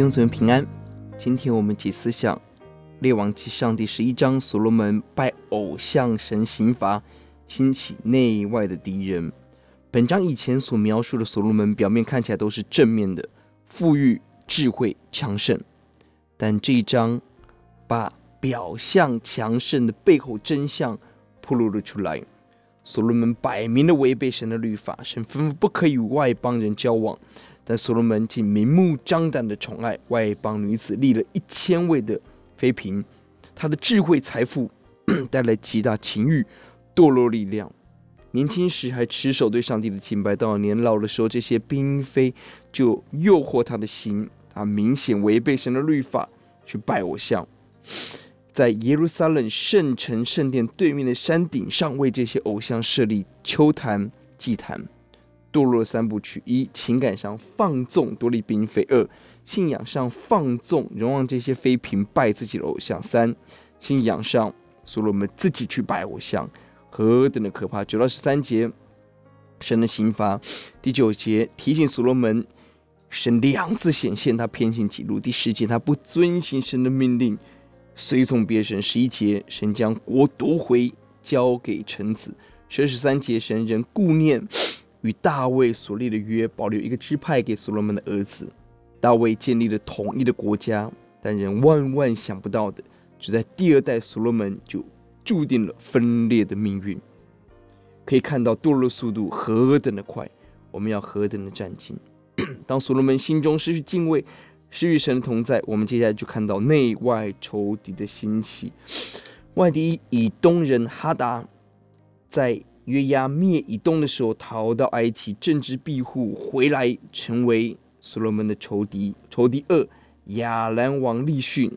弟兄姊妹平安。今天我们解思想《列王纪上》第十一章，所罗门拜偶像神刑罚，兴起内外的敌人。本章以前所描述的所罗门，表面看起来都是正面的，富裕、智慧、强盛。但这一章把表象强盛的背后真相暴露了出来。所罗门摆明了违背神的律法，神吩咐不可以与外邦人交往，但所罗门竟明目张胆的宠爱外邦女子，立了一千位的妃嫔。他的智慧财富带来极大情欲、堕落力量。年轻时还持守对上帝的敬拜，到年老的时候，这些嫔妃就诱惑他的心，他明显违背神的律法，去拜偶像。在耶路撒冷圣城圣殿对面的山顶上，为这些偶像设立秋坛祭坛，堕落三部曲：一、情感上放纵夺利嫔妃；二、信仰上放纵容让这些妃嫔拜自己的偶像；三、信仰上所罗门自己去拜偶像，何等的可怕！九到十三节，神的刑罚；第九节提醒所罗门，神两次显现他偏行己路；第十节他不遵行神的命令。随从别神，十一节，神将国夺回，交给臣子；十二十三节，神仍顾念与大卫所立的约，保留一个支派给所罗门的儿子。大卫建立了统一的国家，但人万万想不到的，只在第二代所罗门就注定了分裂的命运。可以看到堕落速度何等的快，我们要何等的战兢。当所罗门心中失去敬畏。失与神的同在，我们接下来就看到内外仇敌的兴起。外敌以东人哈达，在约押灭以东的时候，逃到埃及，政治庇护，回来成为所罗门的仇敌。仇敌二，亚兰王利汛，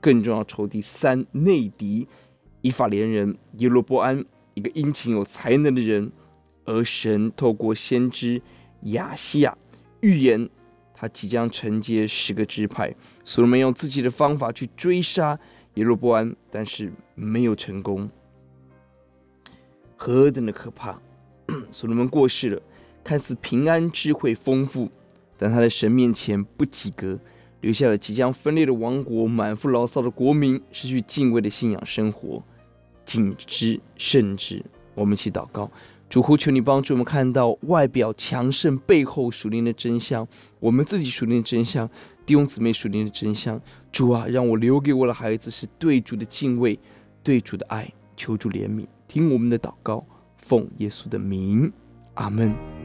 更重要仇敌三，内敌以法莲人耶罗波安，一个殷勤有才能的人，而神透过先知亚西亚预言。他即将承接十个支派，所罗门用自己的方法去追杀耶罗波安，但是没有成功。何等的可怕！所罗门过世了，看似平安、智慧丰富，但他在神面前不及格，留下了即将分裂的王国，满腹牢骚的国民，失去敬畏的信仰生活，谨之慎之。我们一起祷告。主呼求你帮助我们看到外表强盛背后属灵的真相，我们自己属灵的真相，弟兄姊妹属灵的真相。主啊，让我留给我的孩子是对主的敬畏，对主的爱。求主怜悯，听我们的祷告，奉耶稣的名，阿门。